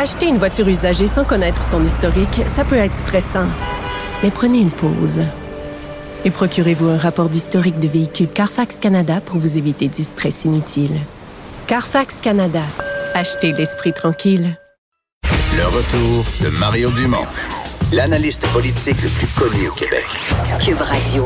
Acheter une voiture usagée sans connaître son historique, ça peut être stressant. Mais prenez une pause. Et procurez-vous un rapport d'historique de véhicule Carfax Canada pour vous éviter du stress inutile. Carfax Canada. Achetez l'esprit tranquille. Le retour de Mario Dumont, l'analyste politique le plus connu au Québec. Cube Radio.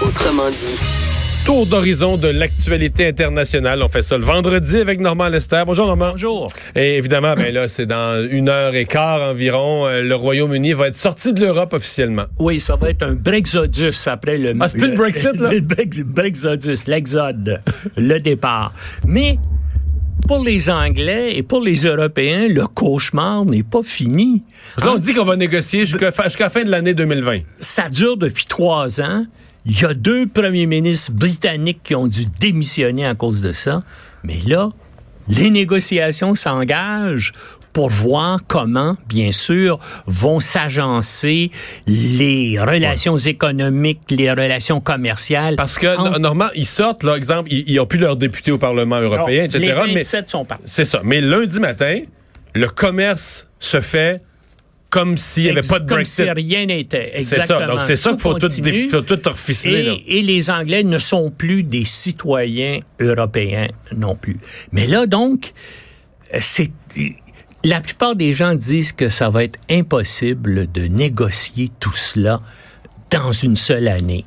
Autrement dit. Tour d'horizon de l'actualité internationale. On fait ça le vendredi avec Normand Lester. Bonjour Normand. Bonjour. Et évidemment, ben là, c'est dans une heure et quart environ. euh, Le Royaume-Uni va être sorti de l'Europe officiellement. Oui, ça va être un Brexodus après le... Ah, c'est plus le Brexit, là? Le Brex- Brexodus, l'exode, le départ. Mais pour les Anglais et pour les Européens, le cauchemar n'est pas fini. Là, on dit qu'on va négocier jusqu'à jusqu'à la fin de l'année 2020. Ça dure depuis trois ans. Il y a deux premiers ministres britanniques qui ont dû démissionner à cause de ça. Mais là, les négociations s'engagent pour voir comment, bien sûr, vont s'agencer les relations économiques, les relations commerciales. Parce que, normalement, ils sortent, là, exemple, ils n'ont plus leur député au Parlement européen, Alors, etc. Les mais 27 sont partis. c'est ça. Mais lundi matin, le commerce se fait comme s'il n'y avait pas de Comme Brexit. si rien n'était. C'est Exactement. ça. Donc, c'est ça qu'il faut faut tout reficeler, là. Et, et les Anglais ne sont plus des citoyens européens non plus. Mais là, donc, c'est. La plupart des gens disent que ça va être impossible de négocier tout cela dans une seule année.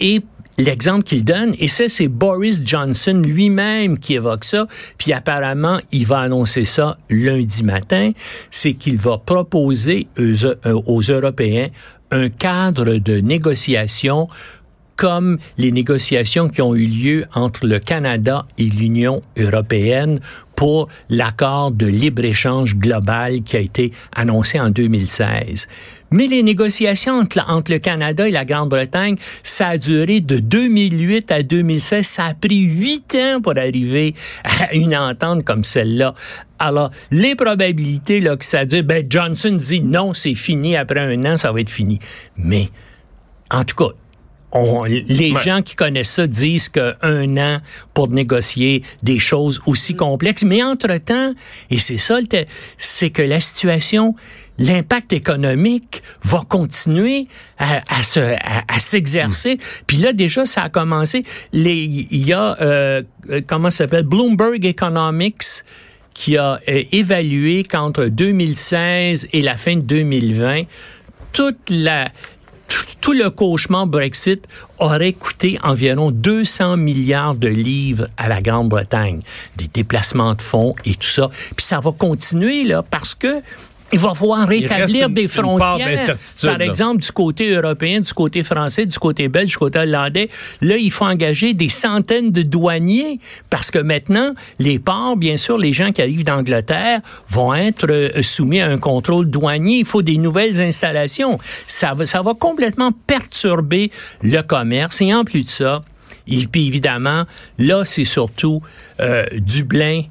Et l'exemple qu'il donne, et ça, c'est Boris Johnson lui-même qui évoque ça, puis apparemment, il va annoncer ça lundi matin, c'est qu'il va proposer aux, euh, aux Européens un cadre de négociation comme les négociations qui ont eu lieu entre le Canada et l'Union européenne pour l'accord de libre-échange global qui a été annoncé en 2016. Mais les négociations entre, le Canada et la Grande-Bretagne, ça a duré de 2008 à 2016. Ça a pris huit ans pour arriver à une entente comme celle-là. Alors, les probabilités là, que ça dure, ben Johnson dit non, c'est fini, après un an, ça va être fini. Mais, en tout cas, on- les Ouais. gens qui connaissent ça disent qu'un an pour négocier des choses aussi complexes. Mais entre-temps, et c'est ça, c'est que la situation, l'impact économique va continuer à, à se, à, à s'exercer. Puis là, déjà, ça a commencé. Il y a, euh, euh, comment ça s'appelle, Bloomberg Economics, qui a euh, évalué qu'entre 2016 et la fin de 2020, toute la tout, le cauchemar Brexit aurait coûté environ 200 milliards de livres à la Grande-Bretagne, des déplacements de fonds et tout ça. Puis ça va continuer là parce que il va falloir rétablir une- des frontières. Par là. exemple, du côté européen, du côté français, du côté belge, du côté hollandais, là, il faut engager des centaines de douaniers parce que maintenant, les ports, bien sûr, les gens qui arrivent d'Angleterre vont être euh, soumis à un contrôle douanier. Il faut des nouvelles installations. Ça va, ça va complètement perturber le commerce. Et en plus de ça, et puis évidemment, là, c'est surtout euh, Dublin,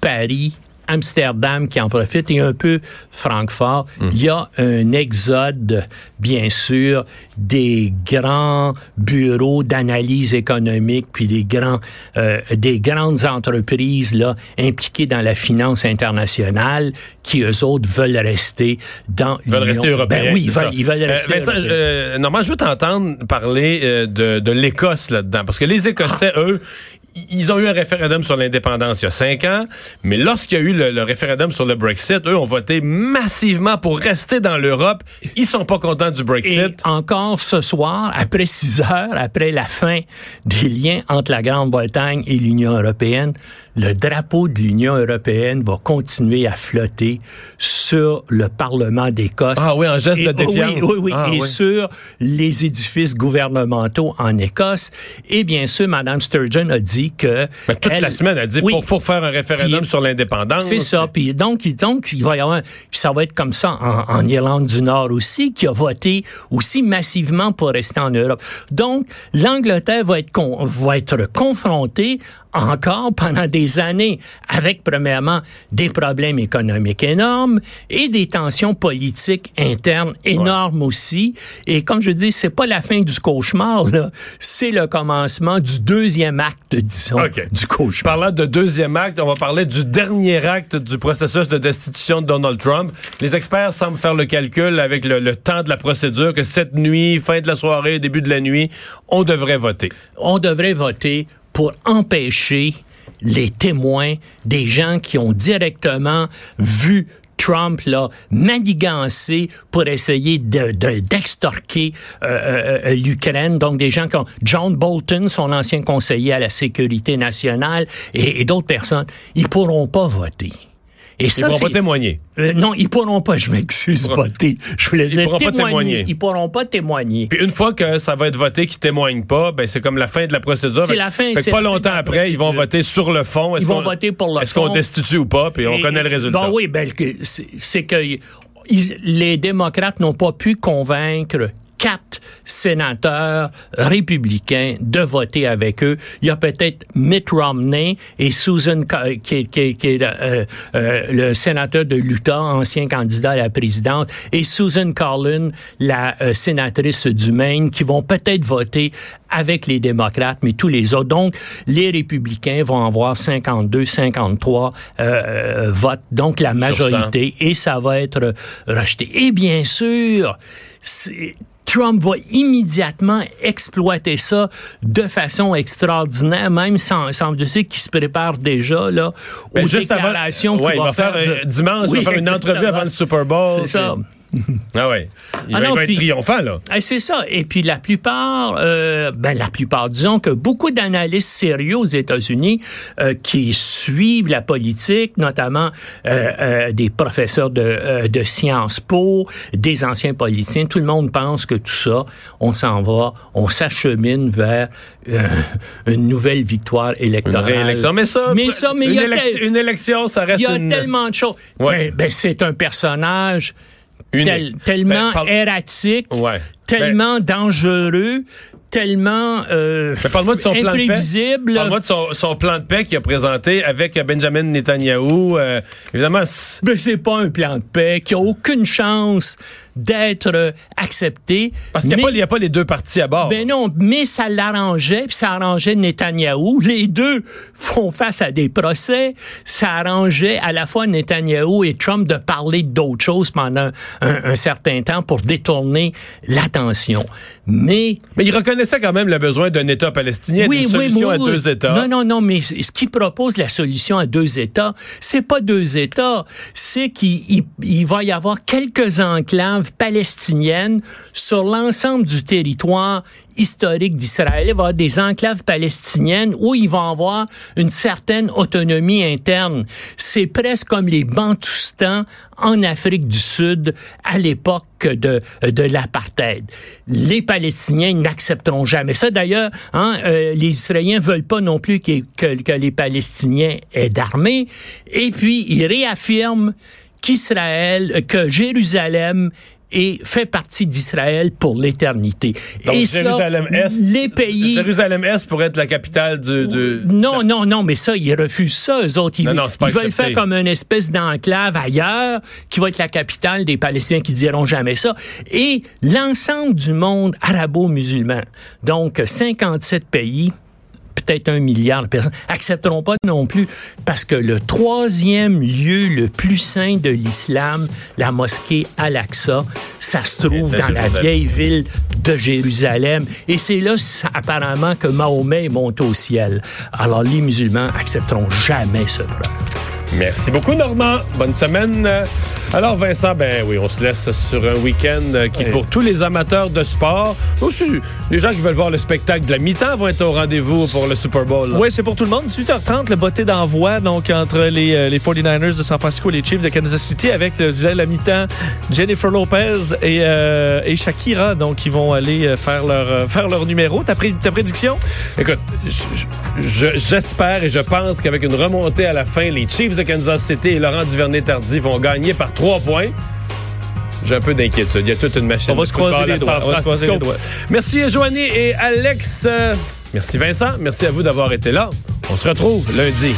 Paris, Amsterdam qui en profite et un peu Francfort. Il y a un exode, bien sûr, des grands bureaux d'analyse économique puis des grands, euh, des grandes entreprises là impliquées dans la finance internationale qui eux autres veulent rester dans Ils veulent rester européens. Ben oui, ils veulent, ça. ils veulent Euh, rester Vincent, européens. euh, Normand, je veux t'entendre parler euh, de, de l'Écosse là-dedans. Parce que les Écossais, Ah. eux, ils ont eu un référendum sur l'indépendance il y a cinq ans, mais lorsqu'il y a eu le, référendum sur le Brexit, eux ont voté massivement pour rester dans l'Europe. Ils sont pas contents du Et Brexit. encore ce soir, après 6 heures, après la fin des liens entre la Grande-Bretagne et l'Union européenne, le drapeau de l'Union européenne va continuer à flotter sur le Parlement d'Écosse. Ah oui, en geste de Et- défiance. Oui, oui, oui. Ah et oui. sur les édifices gouvernementaux en Écosse. Et bien sûr, Mme Sturgeon a dit que... Mais toute elle- la semaine, elle dit Oui. faut, faire un référendum sur l'indépendance. C'est ça. Puis donc, donc, il va y avoir, puis ça va être comme ça en, en Irlande du Nord aussi, qui a voté aussi massivement pour rester en Europe. Donc, l'Angleterre va être con- va être confrontée encore pendant des des années avec, premièrement, des problèmes économiques énormes et des tensions politiques internes énormes aussi. Et comme je dis, c'est pas la fin du cauchemar. C'est le commencement du deuxième acte, disons, OK. du cauchemar. Parlant de deuxième acte, on va parler du dernier acte du processus de destitution de Donald Trump. Les experts semblent faire le calcul avec le, le temps de la procédure que cette nuit, fin de la soirée, début de la nuit, on devrait voter. on devrait voter pour empêcher les témoins des gens qui ont directement vu Trump là manigancer pour essayer de de- d'extorquer euh, euh, euh, l'Ukraine. Donc des gens comme John Bolton son ancien conseiller à la sécurité nationale et, et d'autres personnes ils pourront pas voter et Ils ça pourront pas témoigner. Euh, non, ils pourront pas, je m'excuse, Ils voter. Je voulais dire pourront pas témoigner. Ils pourront pas témoigner. Puis une fois que ça va être voté qui témoigne pas, ben c'est comme la fin de la procédure. C'est la fin, fait pas longtemps après, ils vont voter sur le fond. Est-ce Ils vont qu'on- voter pour le Est-ce qu'on fond. destitue ou pas? Puis on connaît le résultat. Ben oui, ben, que c'est c'est que ils- les démocrates n'ont pas pu convaincre quatre sénateurs républicains de voter avec eux. Il y a peut-être Mitt Romney et Susan, qui, est- qui est- qui est, euh, euh, le sénateur de l'Utah, ancien candidat à la présidente, et Susan Collin, la euh, sénatrice du Maine, qui vont peut-être voter avec les démocrates, mais tous les autres. Donc, les républicains vont avoir 52, 53 euh, euh, votes, donc la majorité, et ça va être rejeté. Et bien sûr, c'est- Trump va immédiatement exploiter ça de façon extraordinaire, même sans, semble-t-il qu'il se prépare déjà là Ben, aux juste avant- déclarations qu'il Ouais, il va faire, euh, de- dimanche, il va faire une entrevue avant le Super Bowl. C'est ça. Ah ouais. Il Ah va, non, il va être triomphant, là. Eh, c'est ça. Et puis la plupart, euh, ben la plupart, disons que beaucoup d'analystes sérieux aux États-Unis euh, qui suivent la politique, notamment euh, des professeurs de, de Sciences Po, des anciens politiciens, tout le monde pense que tout ça, on s'en va, on s'achemine vers une nouvelle victoire Une électorale. réélection. Mais ça, mais ça, mais une, y a tel- une élection, ça reste il y a une... tellement de choses. Ouais. Ben, ben, c'est un personnage. Tel- tellement Ben, parle- erratique, Ouais. tellement dangereux, tellement euh, Mais parle-moi de son plan de paix. imprévisible. Parle-moi de son, son plan de paix qu'il a présenté avec Benjamin Netanyahou. Euh, évidemment, c- Mais c'est pas un plan de paix qui a aucune chance d'être euh, accepté. parce qu'il n'y a, a pas les deux partis à bord. Ben non, mais ça l'arrangeait, puis ça arrangeait Netanyahou. Les deux font face à des procès. Ça arrangeait à la fois Netanyahou et Trump de parler d'autres choses pendant un, un certain temps pour détourner l'attention. Mais Mais il reconnaissait quand même le besoin d'un État palestinien, d'une solution à oui. deux États. Non, non, non, mais ce qui propose la solution à deux États, c'est pas deux États, c'est qu'il il- il va y avoir quelques enclaves palestiniennes sur l'ensemble du territoire historique d'Israël. Il va y avoir des enclaves palestiniennes où ils vont avoir une certaine autonomie interne. C'est presque comme les Bantoustans en Afrique du Sud à l'époque de, de l'apartheid. Les Palestiniens n'accepteront jamais ça. D'ailleurs, hein, euh, les Israéliens veulent pas non plus que, que, que les Palestiniens aient d'armée. Et puis, ils réaffirment qu'Israël, que Jérusalem et fait partie d'Israël pour l'éternité. Donc, et Jérusalem-Est. les pays... Jérusalem-Est pourrait être la capitale du. du- Non, non, non, mais ça, ils refusent ça, eux autres. Ils, Non, non, c'est pas ils veulent accepté. faire comme une espèce d'enclave ailleurs, qui va être la capitale des Palestiniens qui diront jamais ça. Et l'ensemble du monde arabo-musulman, donc 57 pays, peut-être un milliard de personnes, accepteront pas non plus parce que le troisième lieu le plus saint de l'islam, la mosquée Al-Aqsa, ça se trouve dans la vieille ville de Jérusalem. Et c'est là, apparemment, que Mahomet est monté au ciel. Alors, les musulmans accepteront jamais ce preuve. Merci beaucoup, Normand. Bonne semaine. Alors, Vincent, ben oui, on se laisse sur un week-end euh, qui, Oui. pour tous les amateurs de sport, aussi les gens qui veulent voir le spectacle de la mi-temps vont être au rendez-vous pour le Super Bowl. là. Oui, c'est pour tout le monde. 18h30, le botté d'envoi donc entre les, euh, les 49ers de San Francisco et les Chiefs de Kansas City avec le duel à la mi-temps Jennifer Lopez et, euh, et Shakira donc qui vont aller euh, faire leur euh, faire leur numéro. Ta, pré- ta prédiction? Écoute, je- je- j'espère et je pense qu'avec une remontée à la fin, les Chiefs de Kansas City et Laurent Duvernay-Tardy vont gagner par trois points. J'ai un peu d'inquiétude. Il y a toute une machine On va de se croiser les à doigts. On va se croiser les doigts. Merci Joanie et Alex. Euh, Merci Vincent. Merci à vous d'avoir été là. On se retrouve lundi.